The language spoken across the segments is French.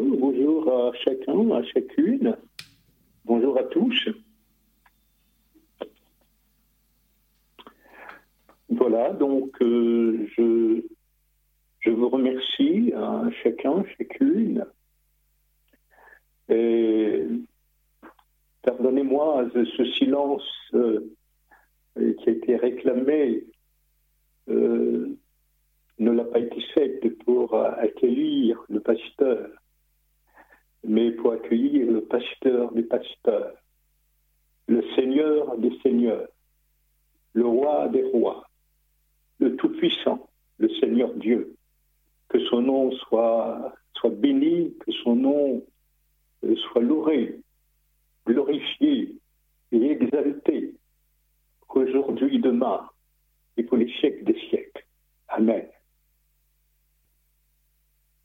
bonjour, à chacun, à chacune. Bonjour à tous. Voilà, donc euh, je, vous remercie à chacun, chacune. Et pardonnez-moi ce silence euh, qui a été réclamé euh, ne l'a pas été fait pour accueillir le pasteur, mais pour accueillir le pasteur des pasteurs, le Seigneur des seigneurs, le roi des rois, le Tout-Puissant, le Seigneur Dieu. Que son nom soit, béni, que son nom euh, soit loué, glorifié et exalté, aujourd'hui, demain, et pour les siècles des siècles. Amen.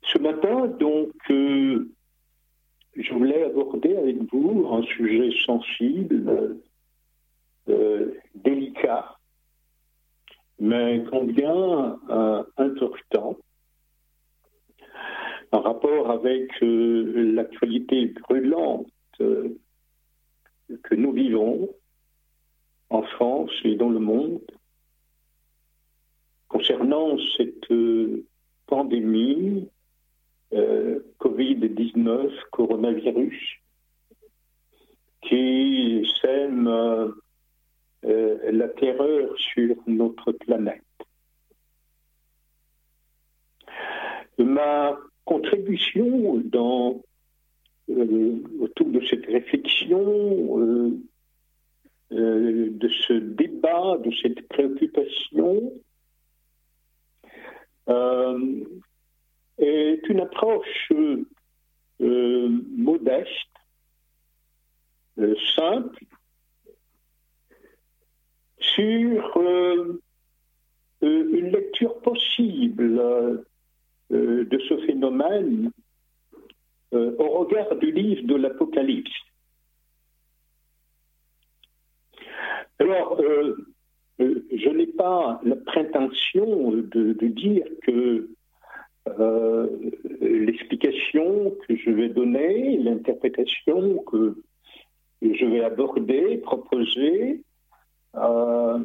Ce matin, donc, euh, je voulais aborder avec vous un sujet sensible, euh, délicat, mais combien euh, important en rapport avec l'actualité brûlante que nous vivons en France et dans le monde concernant cette pandémie euh, Covid-19, coronavirus, qui sème euh, euh, la terreur sur notre planète. Ma contribution autour de cette réflexion, de ce débat, de cette préoccupation, est une approche euh, euh, modeste, euh, simple, sur une lecture possible de ce phénomène au regard du livre de l'Apocalypse. Alors, je n'ai pas la prétention de dire que euh, l'explication que je vais donner, l'interprétation que je vais aborder, proposer, euh,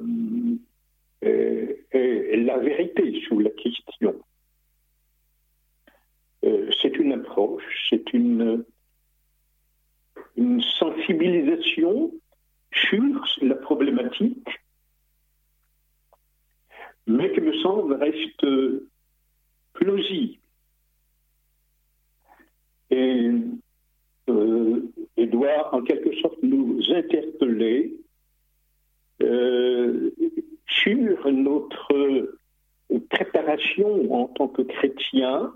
est, la vérité sous la question. Euh, c'est une approche, c'est une, une sensibilisation sur la problématique, mais qui me semble reste euh, et, doit en quelque sorte nous interpeller euh, sur notre préparation en tant que chrétien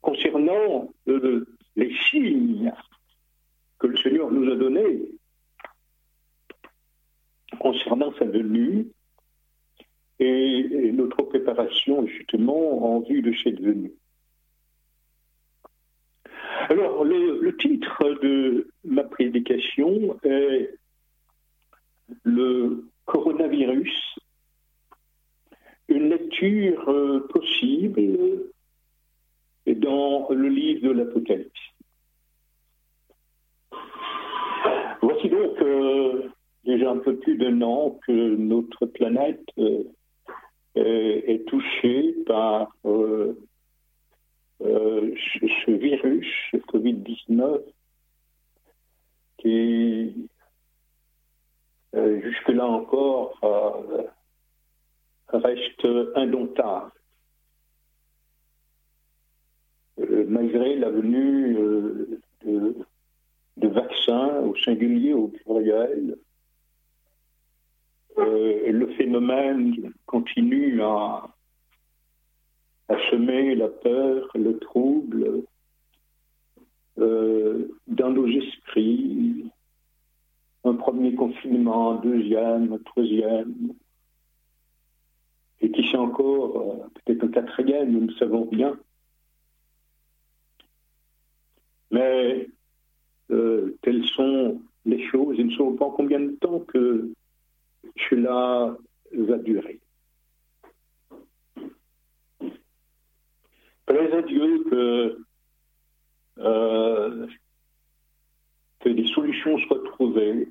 concernant euh, les signes que le Seigneur nous a donnés concernant sa venue et, notre préparation justement en vue de cette venue. Alors, le, titre de ma prédication est le coronavirus, une lecture euh, possible dans le livre de l'Apocalypse. Voici donc euh, déjà un peu plus d'un an que notre planète euh, est touché par euh, euh, ce, virus, ce Covid-19, qui, euh, jusque-là encore, reste indomptable. malgré la venue de, de vaccins au singulier, au pluriel, euh, le phénomène continue à, semer la peur, le trouble euh, dans nos esprits. Un premier confinement, un deuxième, un troisième, et qui sait encore, euh, peut-être un quatrième, nous ne savons bien. Mais telles sont les choses, il ne savons pas combien de temps que cela va durer. plaise à Dieu que, euh, que des solutions soient trouvées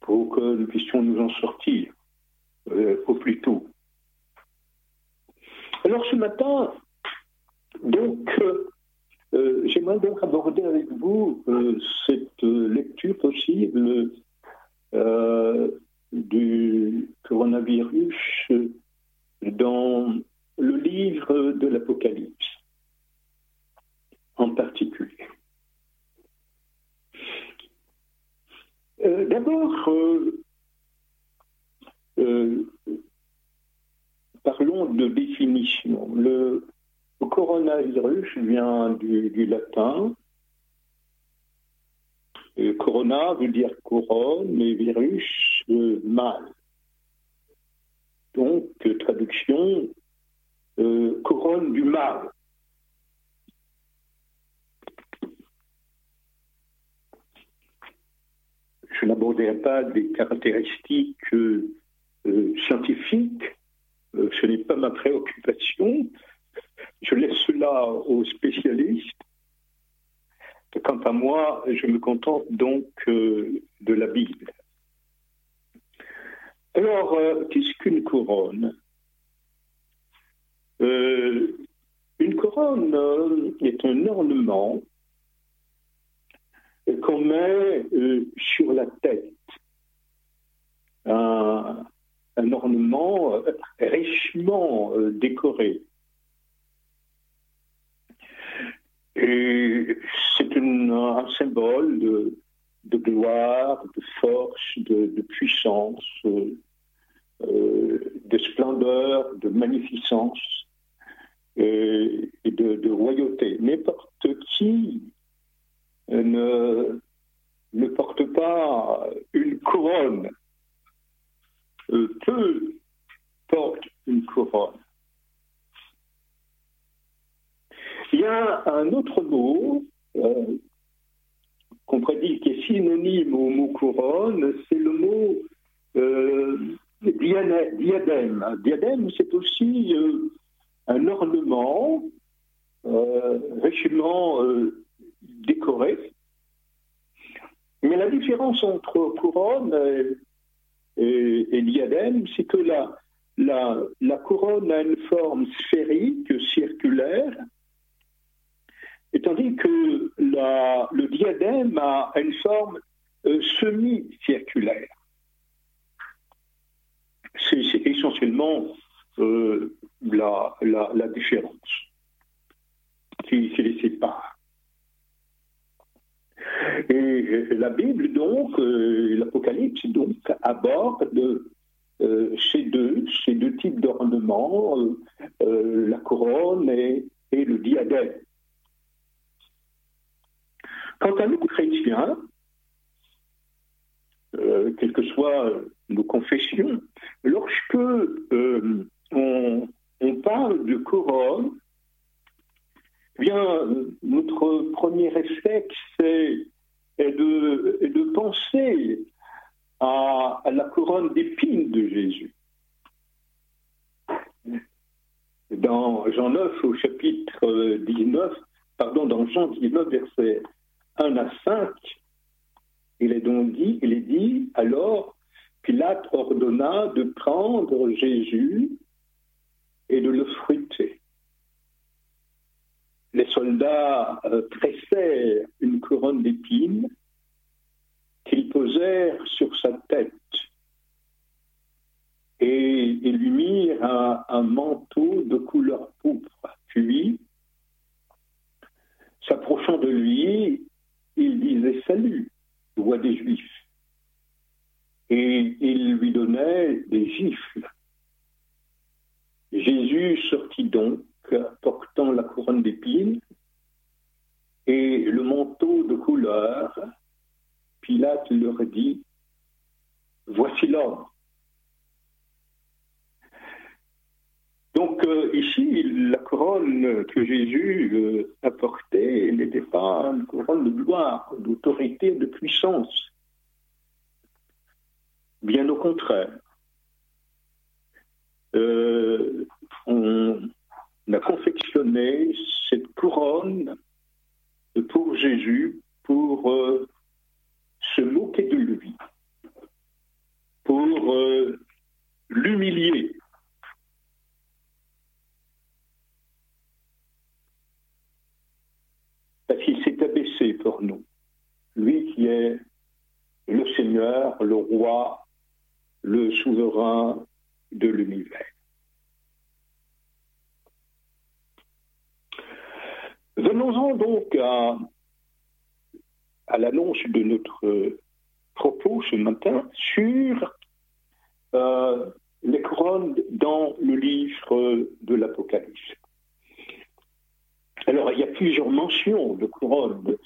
pour que nous puissions nous en sortir euh, au plus tôt. Alors ce matin, donc, euh, j'aimerais donc aborder avec vous cette lecture possible du coronavirus dans le livre de l'Apocalypse en particulier. Euh, d'abord, euh, euh, parlons de définition. Le, coronavirus vient du, latin. Corona veut dire couronne, mais virus, mal. Donc, traduction, euh, couronne du mal. Je n'aborderai pas des caractéristiques euh, scientifiques, euh, ce n'est pas ma préoccupation. Je laisse cela aux spécialistes. Quant à moi, je me contente donc de la Bible. Alors, qu'est-ce qu'une couronne? Euh, une couronne euh, est un ornement qu'on met euh, sur la tête. Un, ornement richement décoré. Et c'est un symbole de, gloire, de force, de, puissance, de splendeur, de magnificence et, de, royauté. N'importe qui ne, ne porte pas une couronne. Euh, peu porte une couronne. Il y a un autre mot euh, qu'on prédit qui est synonyme au mot couronne, c'est le mot euh, diadème. Diadème, c'est aussi euh, un ornement richement décoré. Mais la différence entre couronne et, diadème, c'est que la, couronne a une forme sphérique, circulaire, et tandis que le diadème a une forme euh, semi-circulaire. C'est essentiellement euh, la, différence qui, les sépare. Et la Bible, donc, euh, l'Apocalypse, donc, aborde ces, deux, ces deux types d'ornements, la couronne et, le diadème. Quant à nous, chrétiens, quelles que soient nos confessions, lorsque on, parle de couronne, eh bien, notre premier réflexe est, de, penser à, la couronne d'épines de Jésus. Dans Jean 9, au chapitre 19, pardon, dans Jean 19, versets 1 à 5, il est donc dit, il est dit, alors Pilate ordonna de prendre Jésus et de le fruiter. Les soldats euh, une couronne d'épines qu'ils posèrent sur sa tête et ils lui mirent un, manteau de couleur pourpre. Puis, s'approchant de lui, il disait Salut, roi des Juifs. Et il lui donnait des gifles. Jésus sortit donc, portant la couronne d'épines et le manteau de couleur. Pilate leur dit, Voici l'homme. Donc euh, ici, la couronne que Jésus euh, a portée n'était pas une couronne de gloire, d'autorité, de puissance. Bien au contraire. Euh, on, a confectionné cette couronne pour Jésus, pour se moquer de lui, pour l'humilier. Parce qu'il pour nous. Lui qui est le Seigneur, le roi, le souverain de l'univers. Venons-en donc à, à l'annonce de notre propos ce matin sur euh, les couronnes dans le livre de l'Apocalypse. Alors, il y a plusieurs mentions de couronnes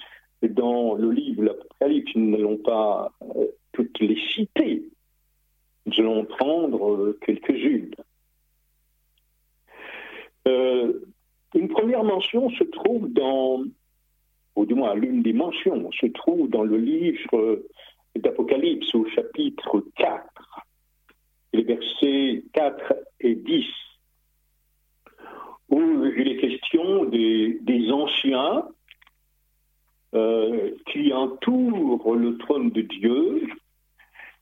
dans le livre de l'Apocalypse. Nous n'allons pas euh, toutes les citer. Nous allons prendre euh, quelques-unes. une première mention se trouve dans, ou du moins l'une des mentions se trouve dans le livre d'Apocalypse au chapitre 4 les versets 4 et 10, où il est question des, euh, qui entourent le trône de Dieu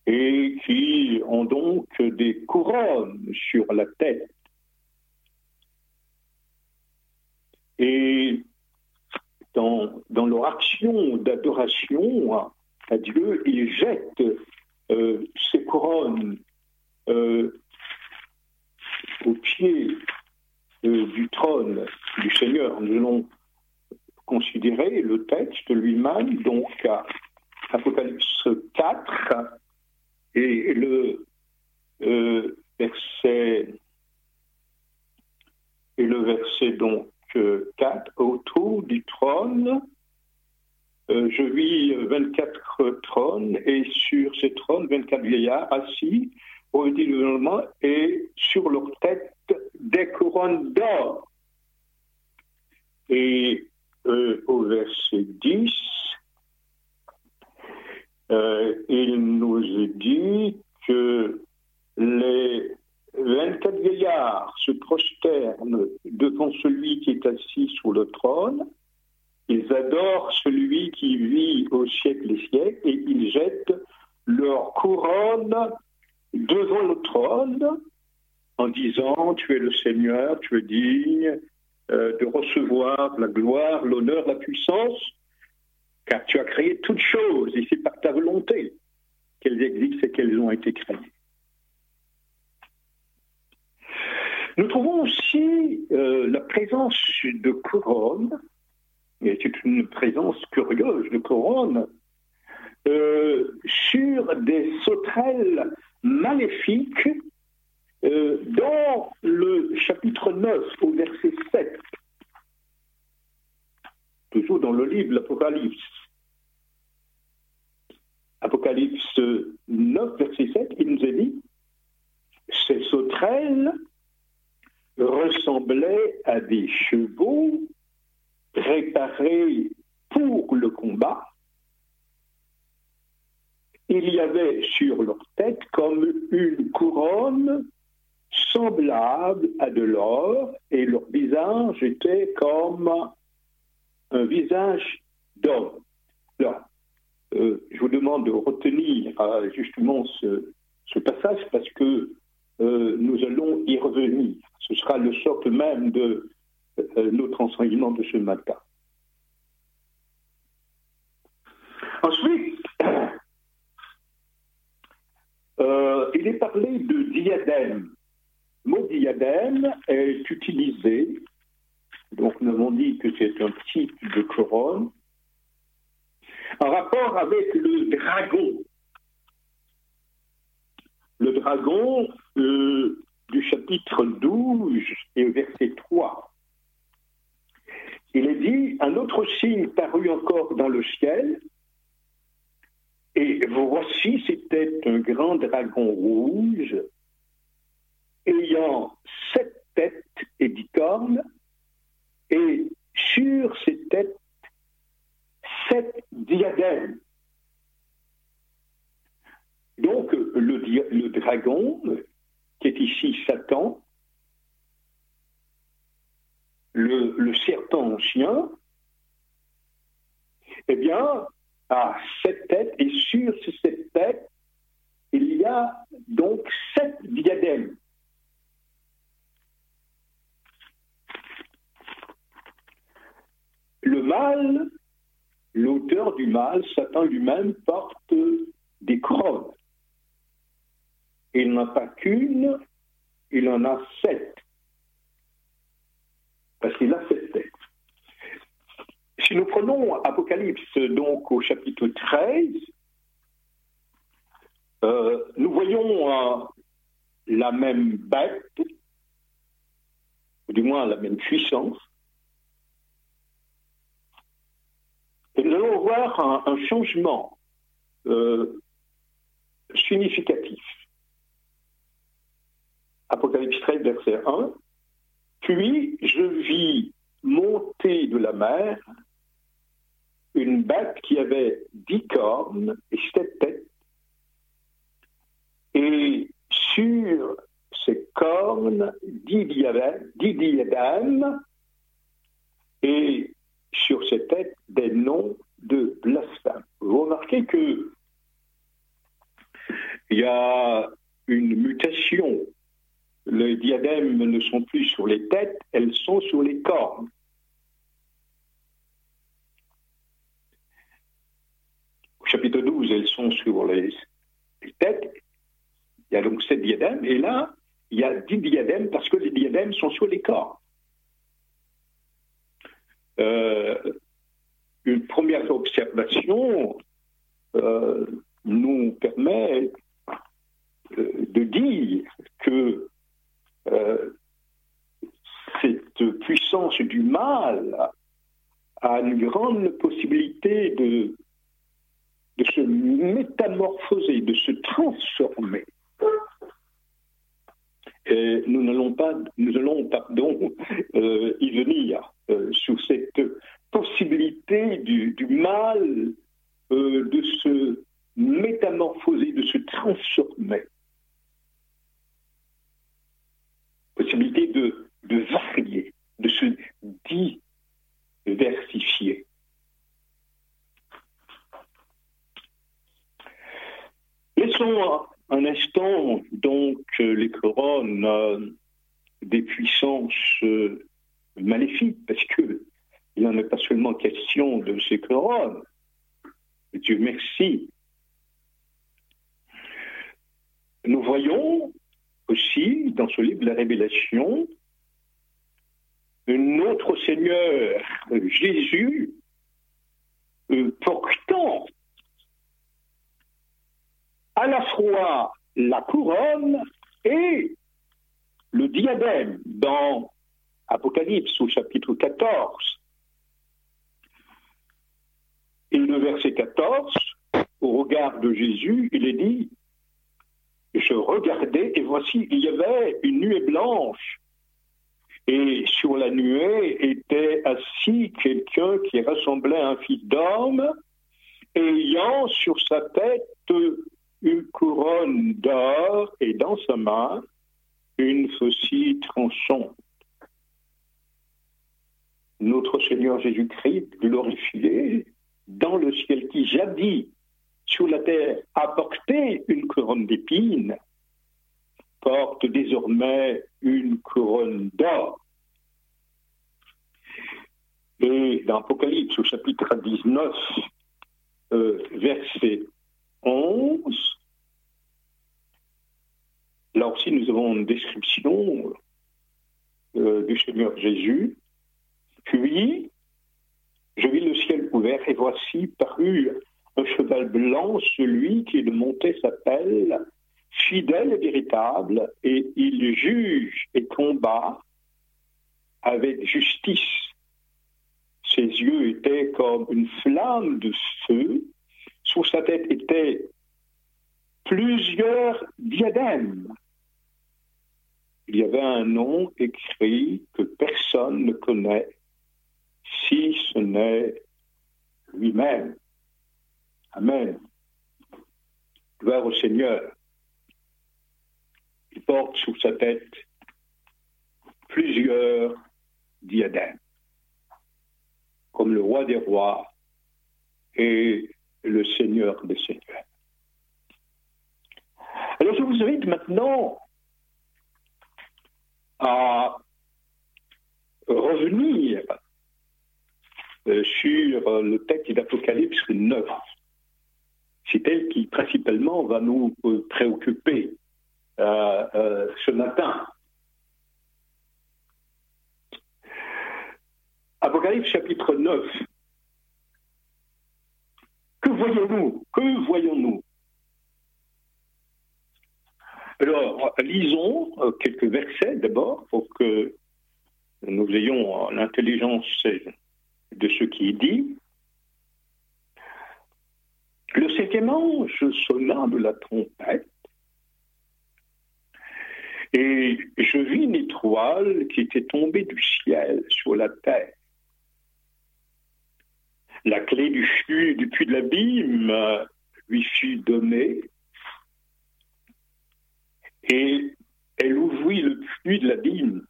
et qui ont donc des couronnes sur la tête. Et dans, dans leur action d'adoration à, Dieu, ils jettent euh, ces couronnes euh, au pied du trône du Seigneur. Nous allons considérer le texte lui-même, donc Apocalypse 4 et le euh, verset et le verset donc 4 autour du trône. je vis 24 trônes et sur ces trônes 24 vieillards assis au gouvernement et sur leur tête des couronnes d'or. Et euh, au verset 10, euh, il nous dit que les 24 vieillards se prosternent devant celui qui est assis sur le trône, ils adorent celui qui vit au siècle des siècles et ils jettent leur couronne devant le trône en disant Tu es le Seigneur, tu es digne euh, de recevoir la gloire, l'honneur, la puissance, car tu as créé toutes choses et c'est par ta volonté qu'elles existent et qu'elles ont été créées. Nous trouvons aussi euh, la présence de couronnes, et c'est une présence curieuse de couronnes, euh, sur des sauterelles maléfique euh, dans le chapitre 9 au verset 7, toujours dans le livre l'Apocalypse. Apocalypse 9, verset 7, il nous est dit, ces sauterelles ressemblaient à des chevaux préparés pour le combat il y avait sur leur tête comme une couronne semblable à de l'or, et leur visage était comme un visage d'homme. Alors, euh, je vous demande de retenir euh, justement ce, passage parce que euh, nous allons y revenir. Ce sera le socle même de notre enseignement de ce matin. Ensuite, il est parlé de diadème. Le diadème est utilisé, donc nous avons dit que c'est un type de couronne, en rapport avec le dragon. Le dragon euh, du chapitre 12 et verset 3. Il est dit, un autre signe parut encore dans le ciel, et voici, c'était un grand dragon rouge ayant sept têtes et dix cornes, et sur ces têtes, sept diadèmes. Donc, le, dragon, qui est ici Satan, le, serpent ancien, eh bien, à sept têtes, et sur ces sept têtes, il y a donc sept diadèmes. Le mal, l'auteur du mal, Satan lui-même, porte des couronnes. Il n'en a pas qu'une, il en a sept. Parce qu'il a sept têtes. Si nous prenons Apocalypse, donc au chapitre 13, euh, nous voyons euh, la même bête, ou du moins la même puissance. Et nous allons voir un, changement euh, significatif. Apocalypse 13, verset 1. Puis je vis monter de la mer une bête qui avait dix cornes et sept têtes, et sur ces cornes dix diadèmes, et sur ces têtes des noms de blasphème. Vous remarquez que il y a une mutation les diadèmes ne sont plus sur les têtes, elles sont sur les cornes. Au chapitre 12, elles sont sur les, têtes. Il y a donc sept diadèmes, et là, il y a dix diadèmes parce que les diadèmes sont sur les corps. Euh, une première observation euh, nous permet euh, de dire que cette puissance du mal a une grande possibilité de, se métamorphoser, de se transformer. Et nous n'allons pas, nous allons, pardon, y venir euh, sur cette possibilité du, mal de se métamorphoser, de se transformer. possibilité de, de varier, de se diversifier. Laissons un instant donc les couronnes euh, des puissances maléfiques, parce que il n'en est pas seulement question de ces couronnes. Dieu merci. Nous voyons aussi, dans ce livre, La Révélation, notre Seigneur Jésus euh, portant à la fois la couronne et le diadème dans Apocalypse au chapitre 14. Et le verset 14, au regard de Jésus, il est dit, je regardais et voici, il y avait une nuée blanche. Et sur la nuée était assis quelqu'un qui ressemblait à un fils d'homme, ayant sur sa tête une couronne d'or et dans sa main une faucille tranchante. Notre Seigneur Jésus-Christ, glorifié dans le ciel qui jadis sur la terre a porté une couronne d'épines, porte désormais une couronne d'or. Et dans Apocalypse, au chapitre 19, euh, verset 11, là aussi nous avons une description euh, du Seigneur Jésus. Puis, je vis le ciel ouvert et voici paru un cheval blanc, celui qui le montait s'appelle fidèle et véritable, et il juge et combat avec justice. Ses yeux étaient comme une flamme de feu, sous sa tête étaient plusieurs diadèmes. Il y avait un nom écrit que personne ne connaît, si ce n'est lui-même. Amen. Gloire au Seigneur. Il porte sous sa tête plusieurs diadème, comme le roi des rois et le seigneur des seigneurs. Alors je vous invite maintenant à revenir sur le texte d'Apocalypse 9. C'est elle qui principalement va nous euh, préoccuper euh, ce matin. Apocalypse chapitre 9. Que voyons-nous? Que voyons-nous? Alors, lisons quelques versets d'abord pour que nous ayons l'intelligence de ce qui dit. Le septième ange sonna de la trompette et je vis une étoile qui était tombée du ciel sur la terre. La clé du, du puits de l'abîme lui fut donnée et elle ouvrit le puits de l'abîme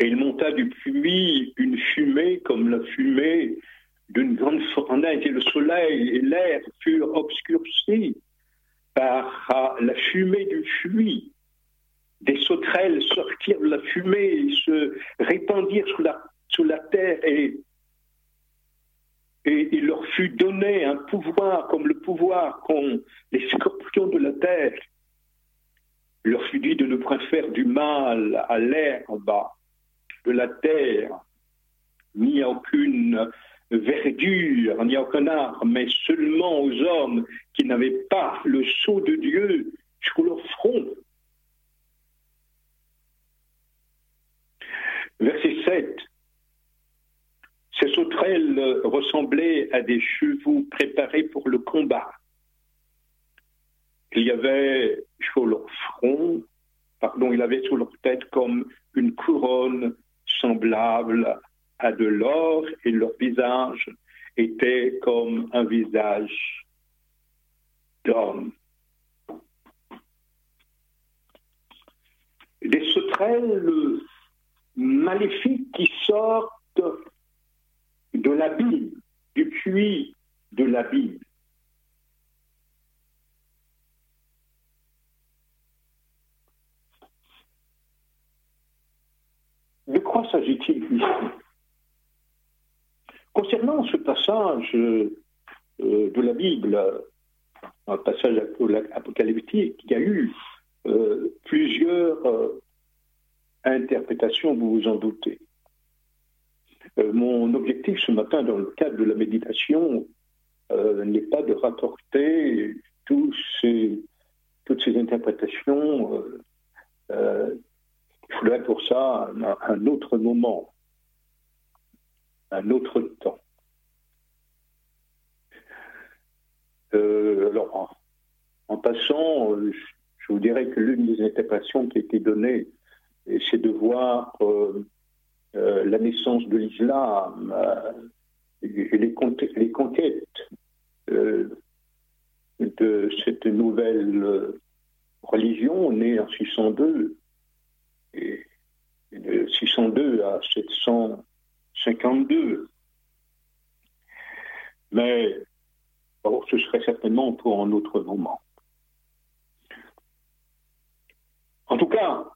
et il monta du puits une fumée comme la fumée d'une grande fournaise, et le soleil et l'air furent obscurcis par la fumée du puits. Des sauterelles sortirent de la fumée et se répandirent sous la, la terre et, et il leur fut donné un pouvoir comme le pouvoir qu'ont les scorpions de la terre. Il leur fut dit de ne point faire du mal à l'herbe de la terre, ni à aucune verdure, ni à aucun arbre, mais seulement aux hommes qui n'avaient pas le sceau de Dieu sur leur front. Verset 7. Ces sauterelles ressemblaient à des chevaux préparés pour le combat. Il y avait sur leur front, pardon, il avait sur leur tête comme une couronne semblable à de l'or et leur visage était comme un visage d'homme. Des sauterelles maléfiques qui sortent de l'abîme, du puits de l'abîme. De quoi s'agit-il ici Concernant ce passage euh, de la Bible, un passage apocalyptique, il y a eu euh, plusieurs euh, interprétations, vous vous en doutez. mon objectif ce matin, dans le cadre de la méditation, n'est pas de rapporter tous toutes ces interprétations il faudrait pour ça un, autre moment, un autre temps. Euh, alors, en, passant, je vous dirais que l'une des interprétations qui a été donnée, c'est de voir euh, euh, la naissance de l'islam et les conquêtes de cette nouvelle religion née en 602 et de 602 à 752. Mais ce serait certainement pour un autre moment. En tout cas,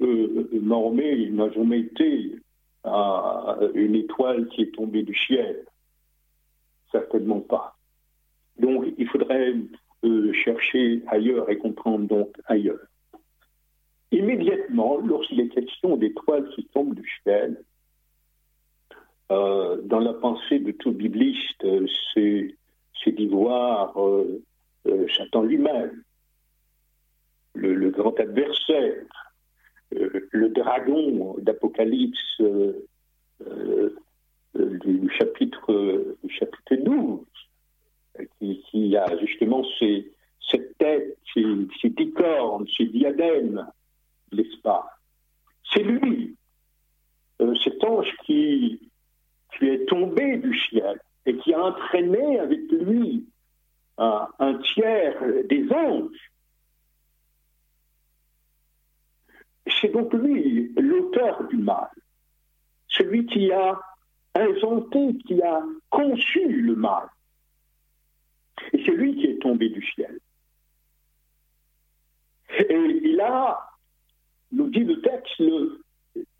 euh, Mahomet n'a jamais été à une étoile qui est tombée du ciel. Certainement pas. Donc, il faudrait euh, chercher ailleurs et comprendre donc ailleurs immédiatement, lorsqu'il est question d'étoiles qui tombent du ciel, euh, dans la pensée de tout bibliste, c'est, d'y voir euh, euh, Satan lui-même, le, grand adversaire, le dragon d'Apocalypse du, chapitre, du chapitre 12, qui, a justement cette tête, ces, ces ticornes, ces diadèmes, l'espace. C'est lui, euh, cet ange qui, qui est tombé du ciel et qui a entraîné avec lui un tiers des anges. C'est donc lui l'auteur du mal. celui qui a inventé, qui a conçu le mal. Et c'est lui qui est tombé du ciel. Et il a, nous dit le texte,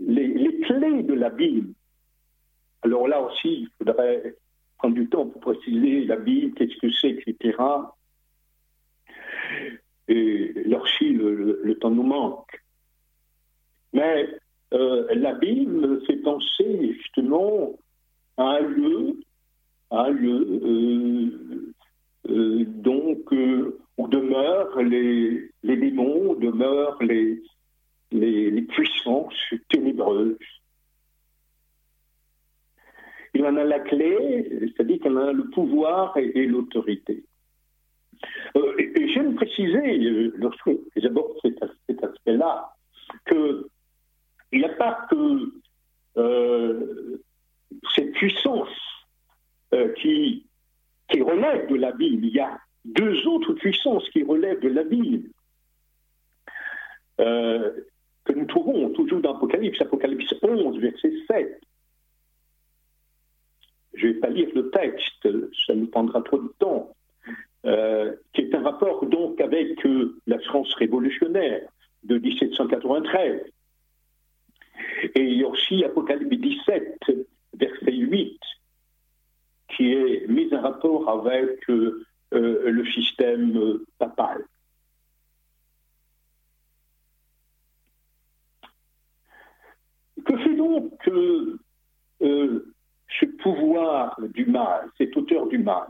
les, clés de l'abîme. Alors là aussi, il faudrait prendre du temps pour préciser l'abîme, qu'est-ce que c'est, etc. Et aussi, le, le, temps nous manque. Mais euh, l'abîme fait penser justement à un lieu, à un lieu euh, euh, donc où demeurent les, les démons, où demeurent les, les, puissances ténébreuses. Il en a la clé, c'est-à-dire qu'il en a le pouvoir et, l'autorité. Euh, et, j'aime préciser, lorsque j'aborde cet, aspect-là, qu'il n'y a pas que euh, cette puissance euh, qui, relève de la Bible, il y a deux autres puissances qui relèvent de la Bible. Euh, que nous trouvons toujours dans Apocalypse, Apocalypse 11, verset 7. Je ne vais pas lire le texte, ça nous prendra trop de temps, euh, qui est un rapport donc avec euh, la France révolutionnaire de 1793. Et il y a aussi Apocalypse 17, verset 8, qui est mis en rapport avec euh, le système papal. Que fait donc euh, euh, ce pouvoir du mal, cet auteur du mal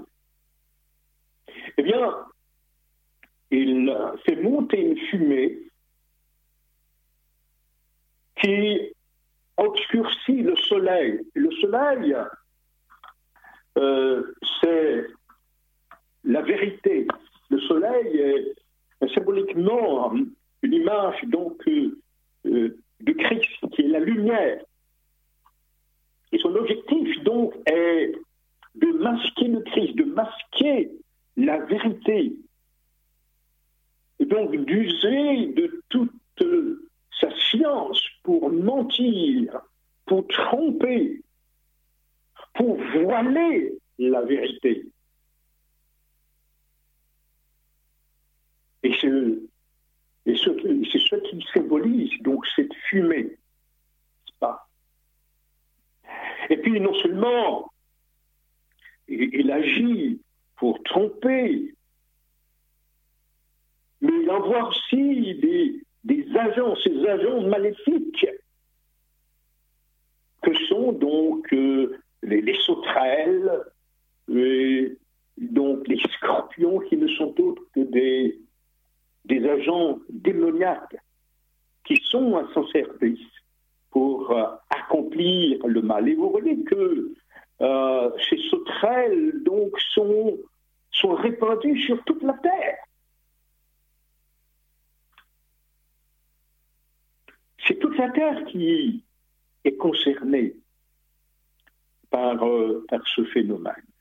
Eh bien, il fait monter une fumée qui obscurcit le soleil. Le soleil, euh, c'est la vérité. Le soleil est symboliquement une image donc de Christ, qui est la lumière. Et son objectif, donc, est de masquer le Christ, de masquer la vérité. Et donc d'user de toute sa science pour mentir, pour tromper, pour voiler la vérité. Et ce, et c'est ce qui symbolise donc cette fumée. Pas? Et puis non seulement il, agit pour tromper, mais il envoie aussi des, des agents, ces agents maléfiques, que sont donc euh, les, les, sauterelles, et donc les scorpions qui ne sont autres que des, des agents démoniaques qui sont à son service pour euh, accomplir le mal. Et vous voyez que euh, ces sauterelles donc sont, sont répandues sur toute la terre. C'est toute la terre qui est concernée par, euh, par ce phénomène.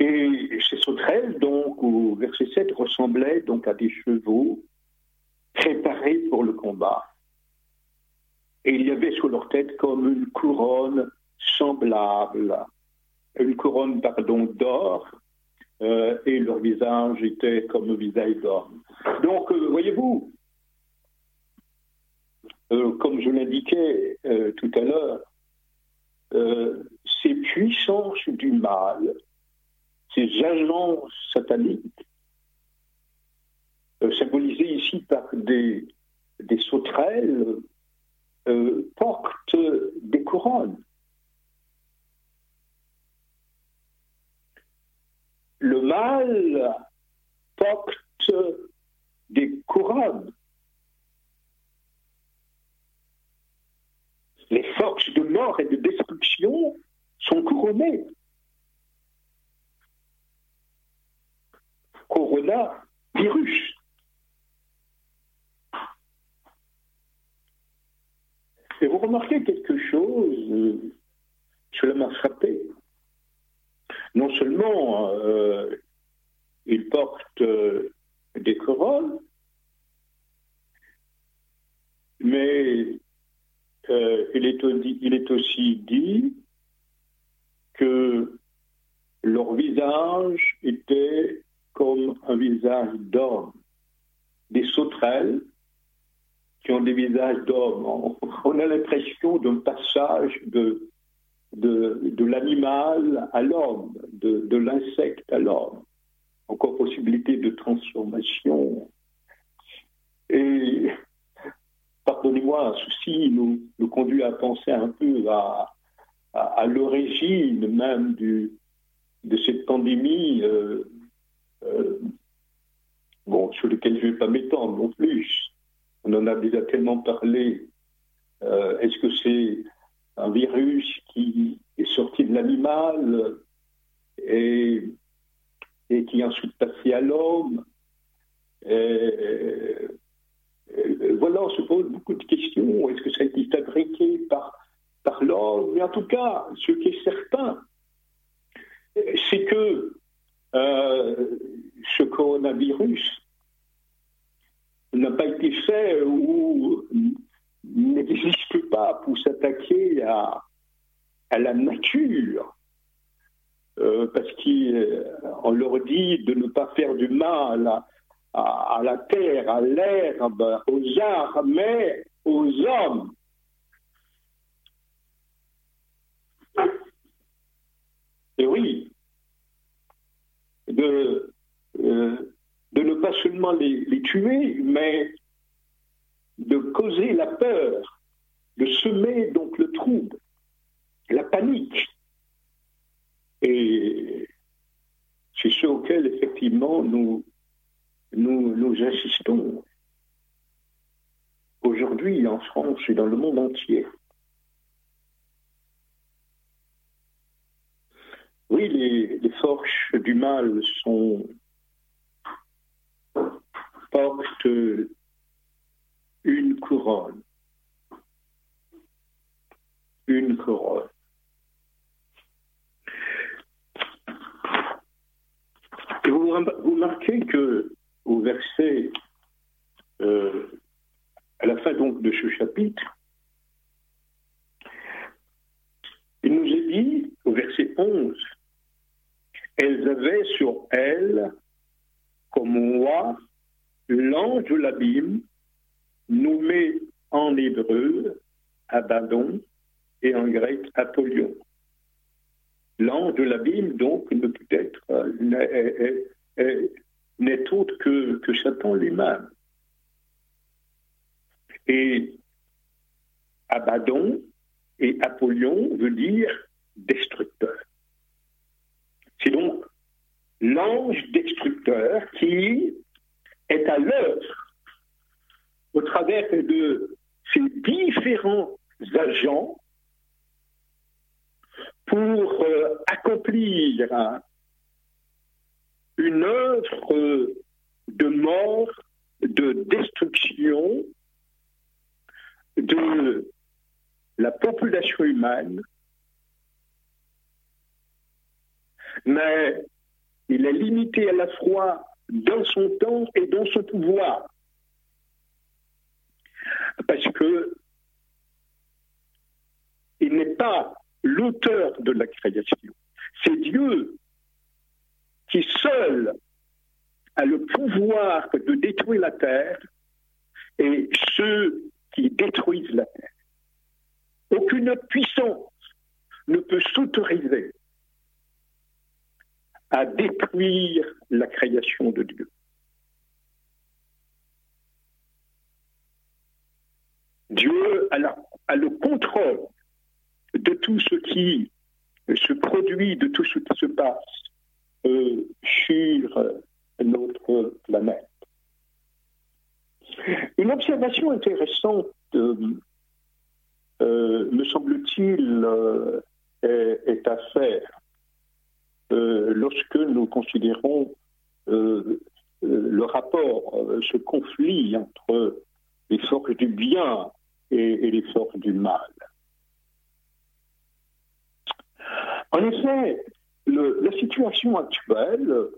Et ces sauterelles, donc, au verset 7, ressemblaient donc à des chevaux préparés pour le combat. Et il y avait sur leur tête comme une couronne semblable, une couronne, pardon, d'or, euh, et leur visage était comme un visage d'homme. Donc, euh, voyez-vous, euh, comme je l'indiquais tout à l'heure, ces puissances du mal ces agents sataniques, euh, symbolisés ici par des, des sauterelles, euh, portent des couronnes. Le mal porte des couronnes. Les forces de mort et de destruction sont couronnées. Coronavirus. Et vous remarquez quelque chose, euh, cela m'a frappé. Non seulement euh, il porte euh, des couronnes, mais est, il est aussi dit que leur visage était comme un visage d'homme, des sauterelles qui ont des visages d'hommes. On a l'impression d'un passage de, de, l'animal à l'homme, de, l'insecte à l'homme. Encore possibilité de transformation. Et pardonnez-moi, ceci nous, nous conduit à penser un peu à, à, l'origine même du, de cette pandémie, euh, euh, sur lequel je ne vais pas m'étendre non plus. On en a déjà tellement parlé. Euh, est-ce que c'est un virus qui est sorti de l'animal et, qui est ensuite passé à l'homme? Voilà, on se pose beaucoup de questions. Est-ce que ça a été fabriqué par par l'homme? Mais en tout cas, ce qui est certain, c'est que euh, ce coronavirus n'a pas été fait ou n'existe pas pour s'attaquer à, à, la nature. Euh, parce qu'on leur dit de ne pas faire du mal à, à la terre, à l'herbe, aux arbres, mais aux hommes. Et oui, de, euh, de ne pas les, les, tuer, mais de causer la peur, de semer donc le trouble, la panique. Et c'est ce auquel effectivement nous, nous, insistons aujourd'hui en France et dans le monde entier. Oui, les, forces du mal sont portent une couronne. Une couronne. Et vous, vous marquez que au verset, euh, à la fin donc de ce chapitre, il nous est dit, au verset 11, elles avaient sur elles, comme moi, l'ange de l'abîme, nommé en hébreu Abaddon et en grec Apollyon. L'ange de l'abîme, donc, ne peut être, n'est autre que, que Satan lui-même. Et Abaddon et Apollyon veut dire destructeur. C'est donc l'ange destructeur qui est à l'œuvre au travers de ces différents agents pour euh, accomplir une œuvre de mort, de destruction de la population humaine. Mais il est limité à la fois dans son temps et dans son pouvoir. Parce que il n'est pas l'auteur de la création. C'est Dieu qui seul a le pouvoir de détruire la terre et ceux qui détruisent la terre. Aucune puissance ne peut s'autoriser à détruire la création de Dieu. Dieu a, le contrôle de tout ce qui se produit, de tout ce qui se passe euh, sur notre planète. Une observation intéressante, euh, euh, me semble-t-il, est, à faire lorsque nous considérons euh, euh, le rapport, ce conflit entre les forces du bien et, les forces du mal. En effet, la situation actuelle,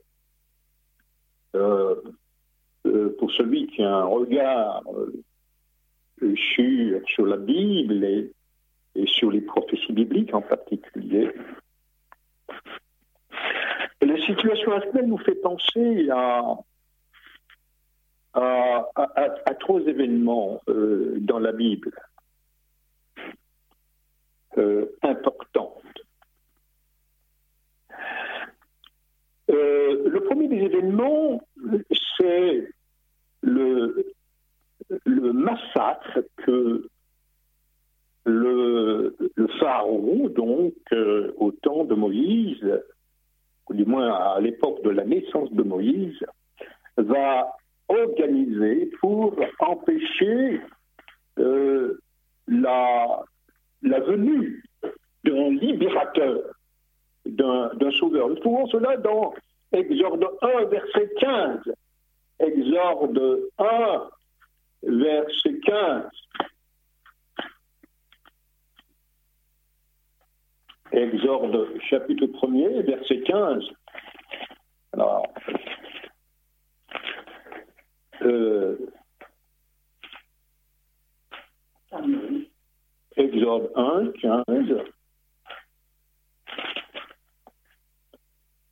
pour celui qui a un regard sur, la Bible et sur les prophéties bibliques en particulier. La situation actuelle nous fait penser à, trois événements euh, dans la Bible euh, importants. Euh, le premier des événements, c'est le, le massacre que le, le pharaon, donc au temps de Moïse, du moins à l'époque de la naissance de Moïse, va organiser pour empêcher euh, la, la venue d'un libérateur, d'un sauveur. Nous trouvons cela dans Exorde 1, verset 15. Exorde 1, verset 15. Exorde chapitre 1er, verset 15. Alors, euh, Exode 1, 15.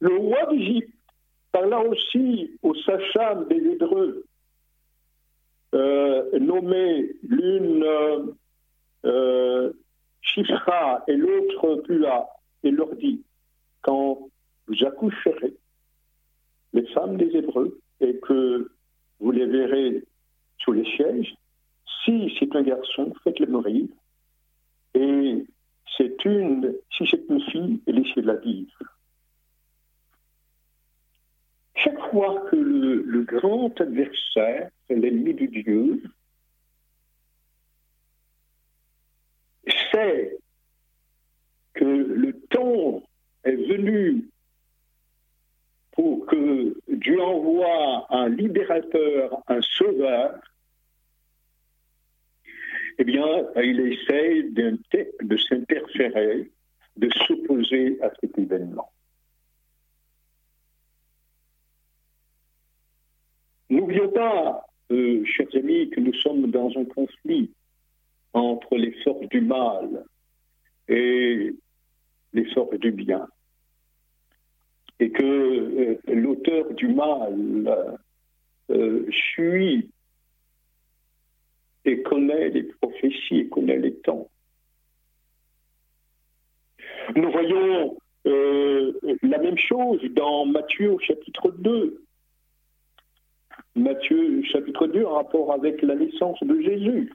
Le roi d'Égypte parla aussi au sacham des Hébreux, euh, nommé l'une euh, Et l'autre Pua, et leur dit Quand vous accoucherez les femmes des Hébreux et que vous les verrez sous les sièges, si c'est un garçon, faites-le mourir. Et c'est une, si c'est une fille, laissez-la vivre. Chaque fois que le, grand adversaire, l'ennemi de Dieu, que le temps est venu pour que Dieu envoie un libérateur, un sauveur, eh bien, il essaie de s'interférer, de s'opposer à cet événement. N'oublions pas, euh, chers amis, que nous sommes dans un conflit entre les forces du mal et les forces du bien. Et que euh, l'auteur du mal euh, suit et connaît les prophéties et connaît les temps. Nous voyons euh, la même chose dans Matthieu au chapitre 2. Matthieu chapitre 2 en rapport avec la naissance de Jésus.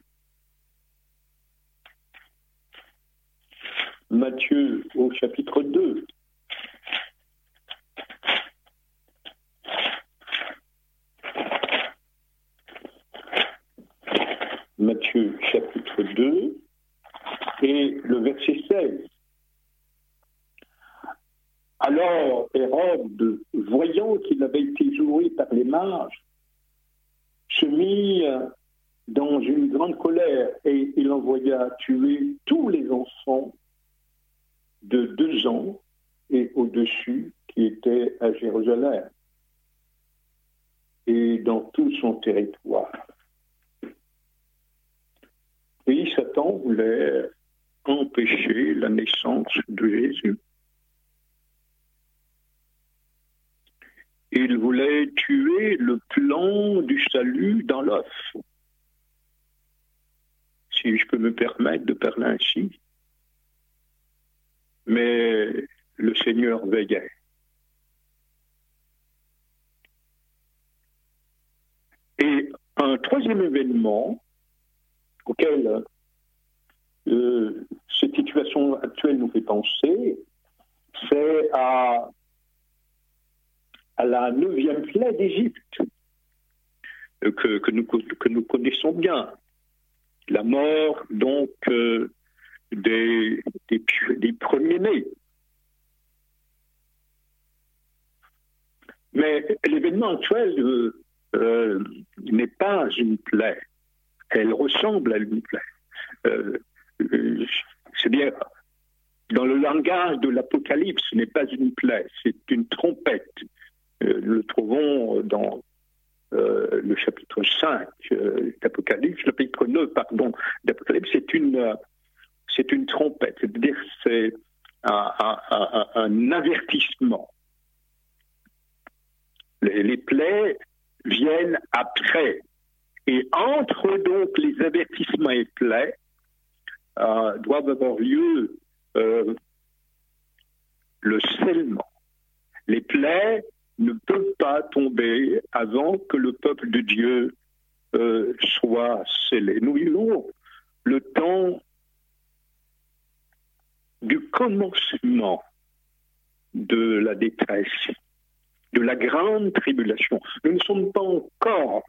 Matthieu au chapitre 2. Matthieu chapitre 2 et le verset 16. Alors Hérode, voyant qu'il avait été joué par les mages, se mit dans une grande colère et il envoya tuer tous les enfants de deux ans et au-dessus qui était à Jérusalem et dans tout son territoire. Et Satan voulait empêcher la naissance de Jésus. Il voulait tuer le plan du salut dans l'œuf. Si je peux me permettre de parler ainsi mais le Seigneur veillait. Et un troisième événement auquel euh, cette situation actuelle nous fait penser, c'est à, la neuvième plaie d'Égypte, euh, que, nous, que nous connaissons bien. La mort, donc, euh, des, des, premiers-nés. Mais l'événement actuel euh, euh, n'est pas une plaie. Elle ressemble à une plaie. Euh, c'est bien, dans le langage de l'Apocalypse, ce n'est pas une plaie, c'est une trompette. nous le trouvons dans euh, le chapitre 5 d'Apocalypse, chapitre 9, pardon, d'Apocalypse, c'est une, c'est une trompette, c'est-à-dire c'est un, avertissement. Les, plaies viennent après. Et entre donc les avertissements et plaies, euh, doivent avoir lieu euh, le scellement. Les plaies ne peuvent pas tomber avant que le peuple de Dieu euh, soit scellé. Nous vivons le temps du commencement de la détresse, de la grande tribulation. Nous ne sommes pas encore,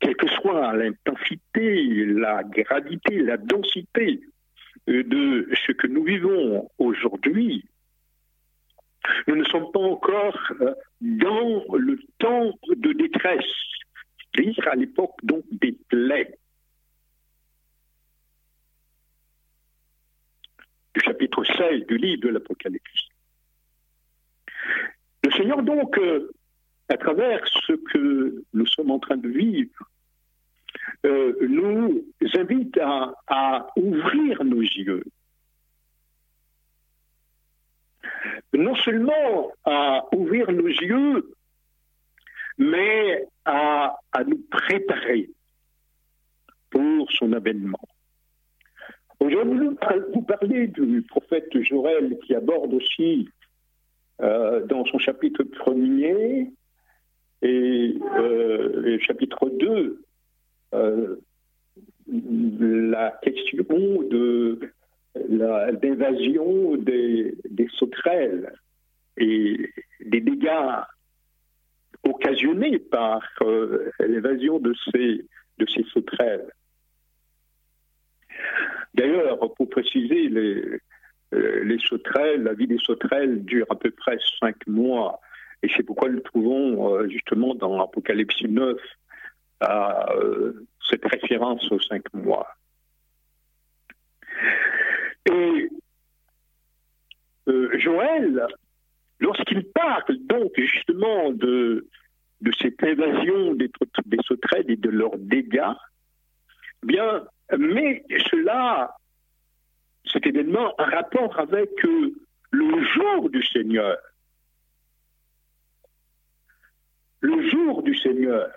quelle que soit l'intensité, la gravité, la densité de ce que nous vivons aujourd'hui, nous ne sommes pas encore euh, dans le temps de détresse, c'est-à-dire à l'époque donc des plaies. Du chapitre 16 du livre de l'Apocalypse. Le Seigneur donc, euh, à travers ce que nous sommes en train de vivre, euh, nous invite à, ouvrir nos yeux. Non seulement à ouvrir nos yeux, mais à, à nous préparer pour son avènement. Voulu vous parler du prophète Joël qui aborde aussi euh, dans son chapitre premier et, euh, chapitre 2 euh, la question de l'invasion des, sauterelles et des dégâts occasionnés par l'évasion de ces sauterelles. D'ailleurs, pour préciser, les, euh, les sauterelles, la vie des sauterelles dure à peu près cinq mois. Et c'est pourquoi nous trouvons euh, justement dans Apocalypse 9 euh, cette référence aux cinq mois. Et Joël, lorsqu'il parle donc justement de, de cette invasion des, des sauterelles et de leurs dégâts, eh bien, mais cela, cet événement, a rapport avec euh, le jour du Seigneur. Le jour du Seigneur.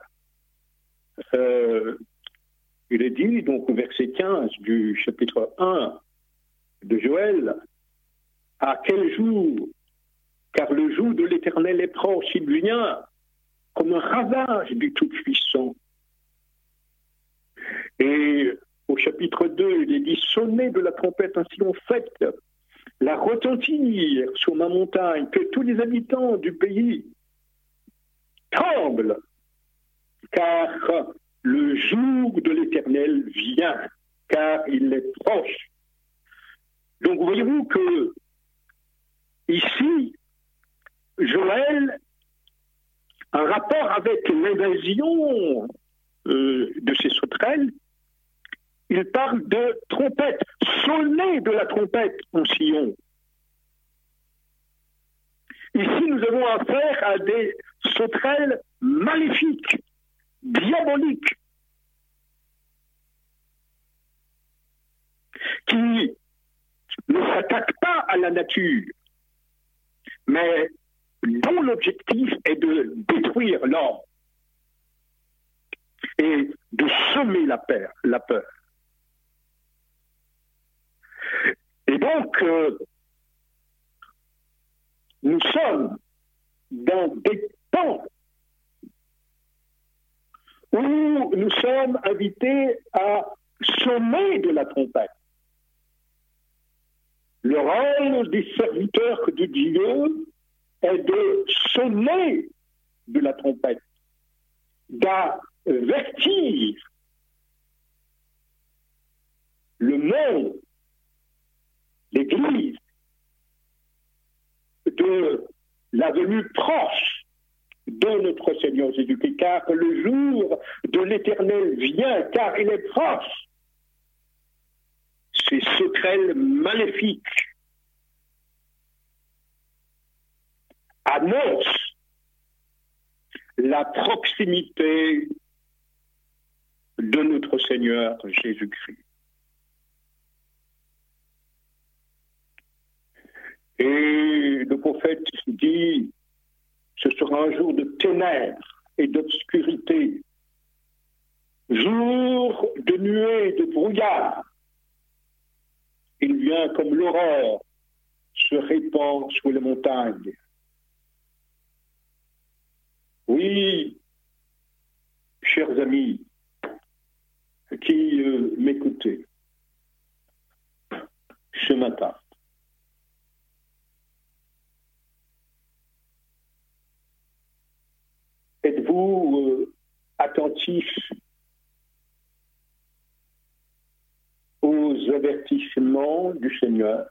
Euh, il est dit donc au verset 15 du chapitre 1 de Joël, à quel jour? Car le jour de l'Éternel est proche, il vient comme un ravage du Tout-Puissant. Et au chapitre 2, il est dit Sonnez de la trompette, ainsi on fait la retentir sur ma montagne, que tous les habitants du pays tremblent, car le jour de l'Éternel vient, car il est proche. Donc voyez-vous que ici, Joël, un rapport avec l'invasion euh, de ces sauterelles, il parle de trompette, sonner de la trompette en sillon. Ici, nous avons affaire à des sauterelles maléfiques, diaboliques, qui ne s'attaquent pas à la nature, mais dont l'objectif est de détruire l'homme et de semer. La peur. Et donc, euh, nous sommes dans des temps où nous sommes invités à sommer de la trompette. Le rôle des serviteurs de Dieu est de sonner de la trompette, d'avertir le monde l'Église de la venue proche de notre Seigneur Jésus-Christ, car le jour de l'Éternel vient, car il est proche. Ces secrets maléfiques annoncent la proximité de notre Seigneur Jésus-Christ. Et le prophète dit, ce sera un jour de ténèbres et d'obscurité, jour de nuées, de brouillard. Il vient comme l'aurore se répand sur les montagnes. Oui, chers amis qui euh, m'écoutez ce matin, êtes-vous euh, attentifs aux avertissements du Seigneur.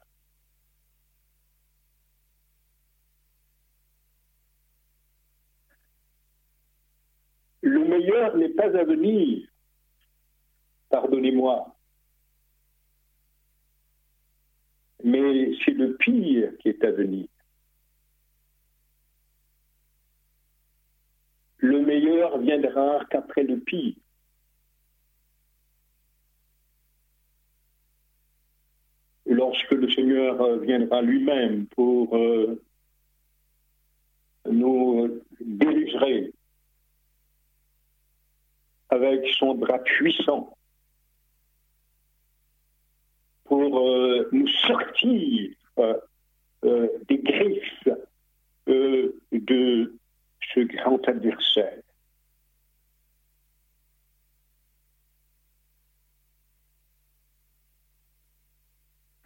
Le meilleur n'est pas à venir, pardonnez-moi, mais c'est le pire qui est à venir. Le meilleur viendra qu'après le pire. Lorsque le Seigneur viendra lui-même pour euh, nous délivrer avec son bras puissant pour euh, nous sortir euh, euh, des griffes de ce grand adversaire.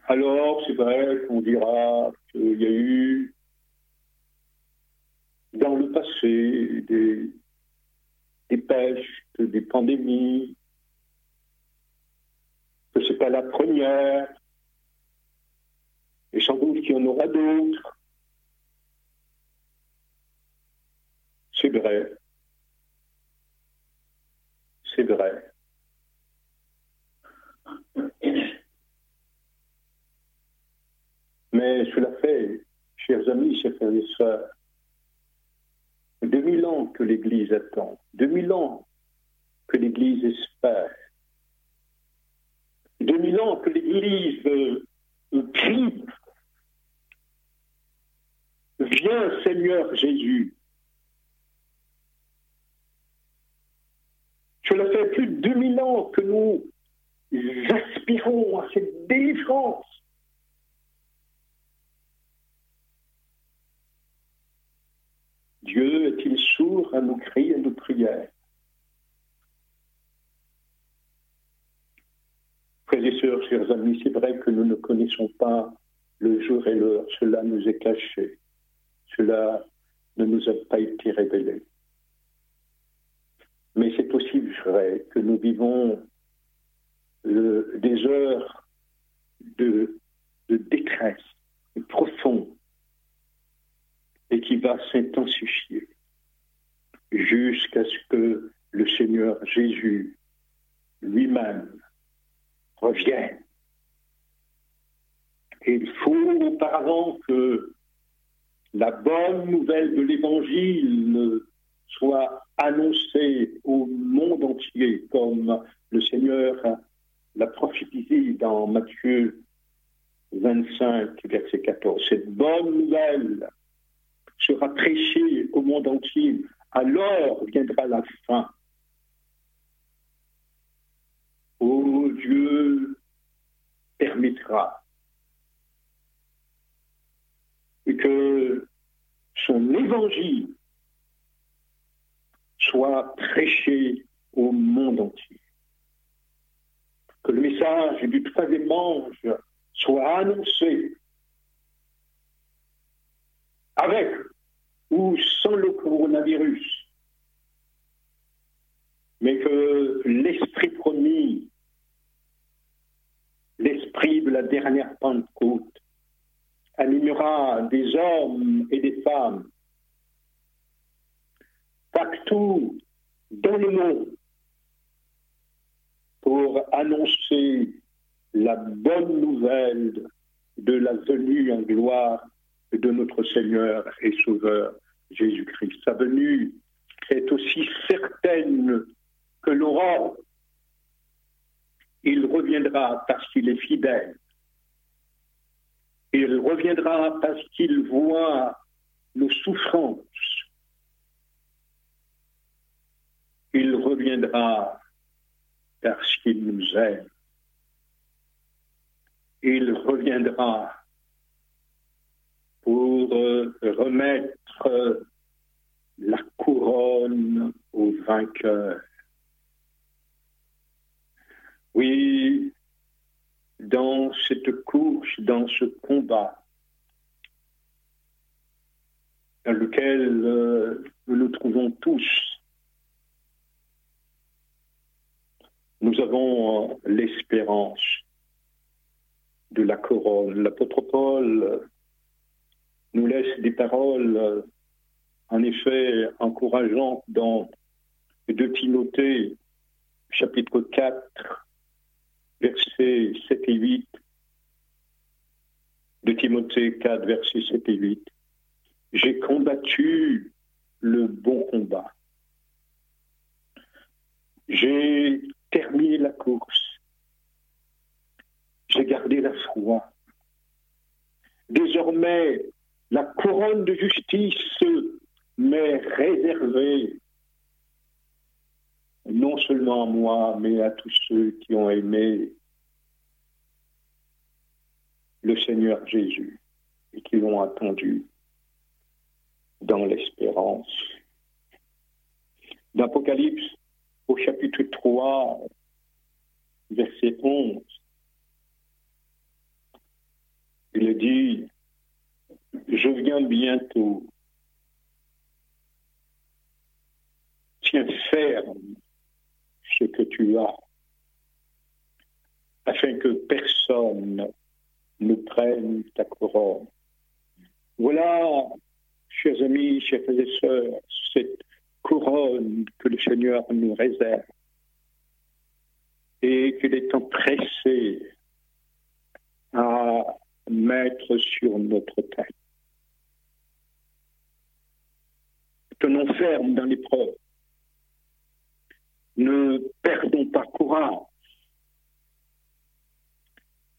Alors, c'est vrai qu'on dira qu'il y a eu dans le passé des, des pêches, des pandémies, que ce n'est pas la première, et sans doute qu'il y en aura d'autres. C'est vrai. C'est vrai. Mais cela fait, chers amis, chers frères et sœurs, 2000 ans que l'Église attend, 2000 ans que l'Église espère, 2000 ans que l'Église crie Viens Seigneur Jésus. Cela fait plus de 2000 ans que nous aspirons à cette délivrance Dieu est-il sourd à nos cris et à nos prières? Frères et sœurs, chers amis, c'est vrai que nous ne connaissons pas le jour et l'heure. Cela nous est caché. Cela ne nous a pas été révélé. Mais c'est aussi vrai que nous vivons euh, des heures de, de détresse profonde et qui va s'intensifier jusqu'à ce que le Seigneur Jésus lui-même revienne. Et il faut auparavant que la bonne nouvelle de l'Évangile soit annoncée au monde entier, comme le Seigneur l'a prophétisé dans Matthieu 25, verset 14. Cette bonne nouvelle sera prêché au monde entier, alors viendra la fin. Oh Dieu permettra que son évangile soit prêché au monde entier. Que le message du troisième ange soit annoncé avec ou sans le coronavirus, mais que l'esprit promis, l'esprit de la dernière Pentecôte, animera des hommes et des femmes partout dans le monde pour annoncer la bonne nouvelle de la venue en gloire de notre Seigneur et Sauveur Jésus-Christ. Sa venue est aussi certaine que l'aurore. Il reviendra parce qu'il est fidèle. Il reviendra parce qu'il voit nos souffrances. Il reviendra parce qu'il nous aime. Il reviendra pour remettre la couronne au vainqueur. Oui, dans cette course, dans ce combat, dans lequel euh, nous nous trouvons tous, nous avons euh, l'espérance de la couronne. L'apôtre Paul nous laisse des paroles euh, en effet encourageantes dans 2 Timothée chapitre 4 versets 7 et 8 de Timothée 4 versets 7 et 8 J'ai combattu le bon combat. J'ai terminé la course. J'ai gardé la foi. Désormais, la couronne de justice m'est réservée, non seulement à moi, mais à tous ceux qui ont aimé le Seigneur Jésus et qui l'ont attendu dans l'espérance. D'Apocalypse au chapitre 3, verset 11, il dit, je viens bientôt. Tiens ferme ce que tu as, afin que personne ne prenne ta couronne. Voilà, chers amis, chers frères et sœurs, cette couronne que le Seigneur nous réserve et qu'il est empressé à mettre sur notre tête. Tenons ferme dans l'épreuve. Ne perdons pas courage.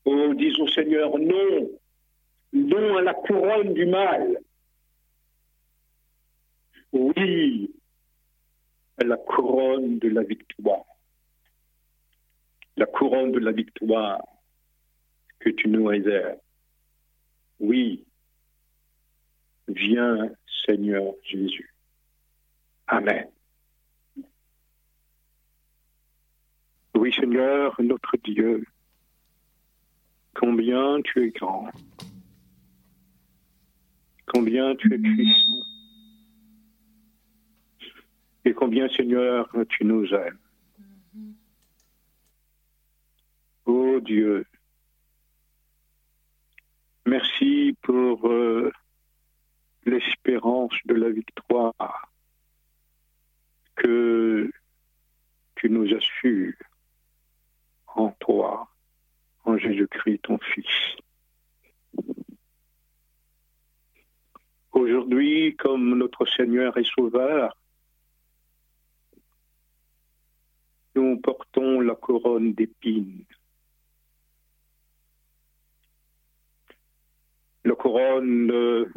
Oh, disons Seigneur, non, non à la couronne du mal. Oui la couronne de la victoire. La couronne de la victoire que tu nous réserves. Oui, viens Seigneur Jésus. Amen. Oui Seigneur, notre Dieu, combien tu es grand, combien tu es puissant, et combien Seigneur tu nous aimes. Oh Dieu, Merci pour euh, l'espérance de la victoire que tu nous assures en toi, en Jésus-Christ, ton Fils. Aujourd'hui, comme notre Seigneur et Sauveur, nous portons la couronne d'épines la couronne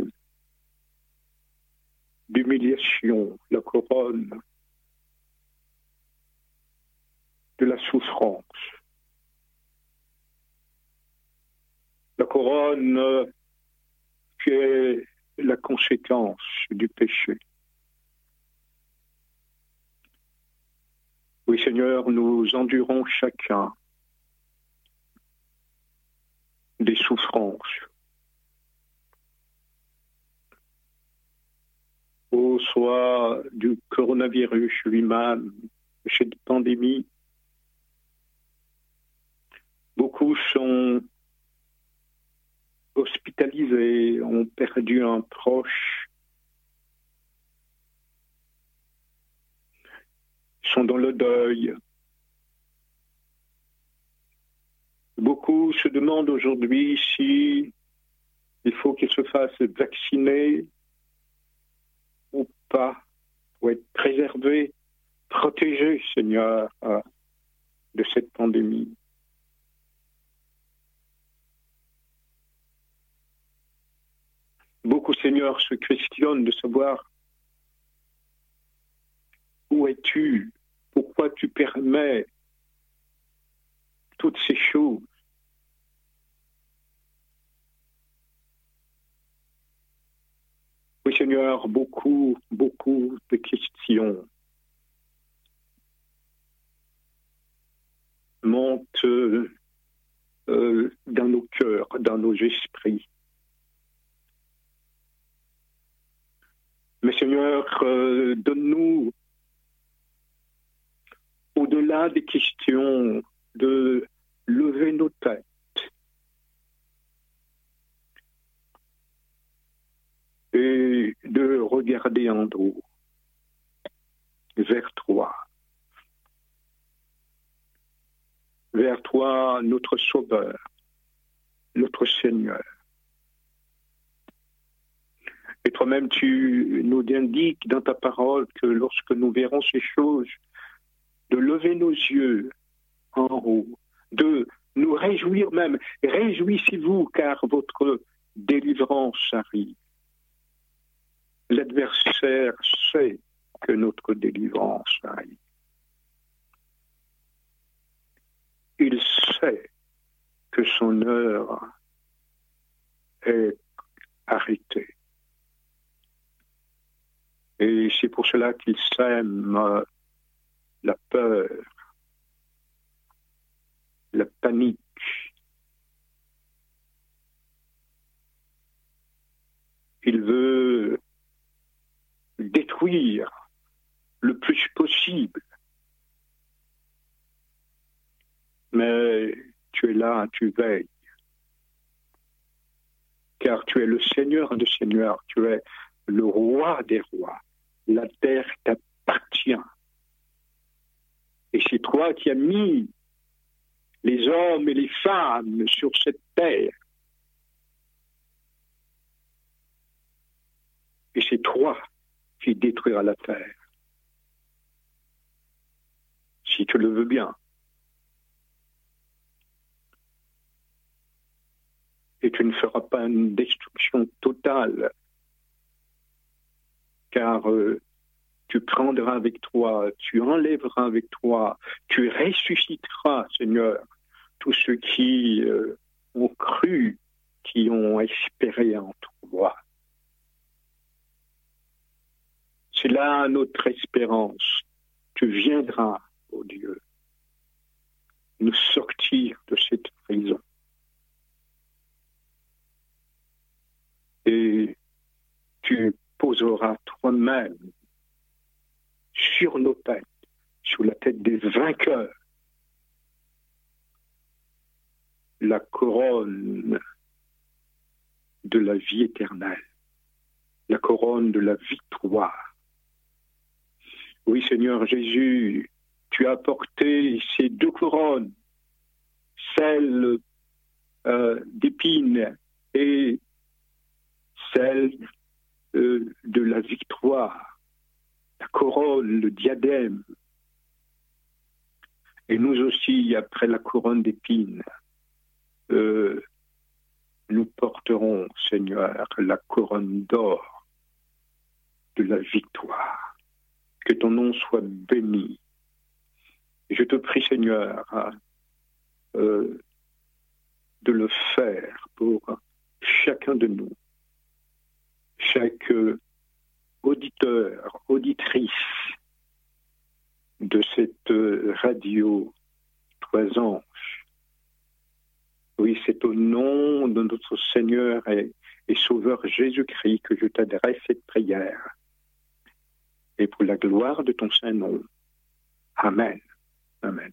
d'humiliation, la couronne de la souffrance, la couronne qui est la conséquence du péché. Oui Seigneur, nous endurons chacun des souffrances, soit du coronavirus lui-même, cette pandémie. Beaucoup sont hospitalisés, ont perdu un proche, sont dans le deuil. Beaucoup se demandent aujourd'hui si il faut qu'ils se fassent vacciner pas ou être préservés, protégés, Seigneur, de cette pandémie. Beaucoup, Seigneur, se questionnent de savoir où es-tu, pourquoi tu permets toutes ces choses? Oui, Seigneur, beaucoup, beaucoup de questions montent euh, dans nos cœurs, dans nos esprits. Mais Seigneur, euh, donne-nous, au-delà des questions, de lever nos têtes. Et de regarder en haut, vers toi. Vers toi, notre Sauveur, notre Seigneur. Et toi-même, tu nous indiques dans ta parole que lorsque nous verrons ces choses, de lever nos yeux en haut, de nous réjouir même. Réjouissez-vous car votre délivrance arrive. L'adversaire sait que notre délivrance arrive. Il sait que son heure est arrêtée. Et c'est pour cela qu'il sème euh, la peur, la panique. Il veut détruire le plus possible. Mais tu es là, tu veilles. Car tu es le Seigneur des Seigneurs, tu es le roi des rois la terre t'appartient. Et c'est toi qui as mis les hommes et les femmes sur cette terre. Et c'est toi qui détruiras la terre. Si tu le veux bien. Et tu ne feras pas une destruction totale car euh, tu prendras avec toi, tu enlèveras avec toi, tu ressusciteras, Seigneur, tous ceux qui euh, ont cru, qui ont espéré en toi. C'est là notre espérance. Tu viendras, ô Dieu, nous sortir de cette prison. Et tu poseras toi-même sur nos têtes, sur la tête des vainqueurs, la couronne de la vie éternelle, la couronne de la victoire. Oui, Seigneur Jésus, tu as porté ces deux couronnes, celle euh, d'épines et celle euh, de la victoire, la couronne, le diadème. Et nous aussi, après la couronne d'épines, euh, nous porterons, Seigneur, la couronne d'or de la victoire. Que ton nom soit béni. je te prie, Seigneur, euh, de le faire pour chacun de nous chaque auditeur, auditrice de cette radio Trois Anges. Oui, c'est au nom de notre Seigneur et, et Sauveur Jésus-Christ que je t'adresse cette prière. Et pour la gloire de ton Saint-Nom. Amen. Amen.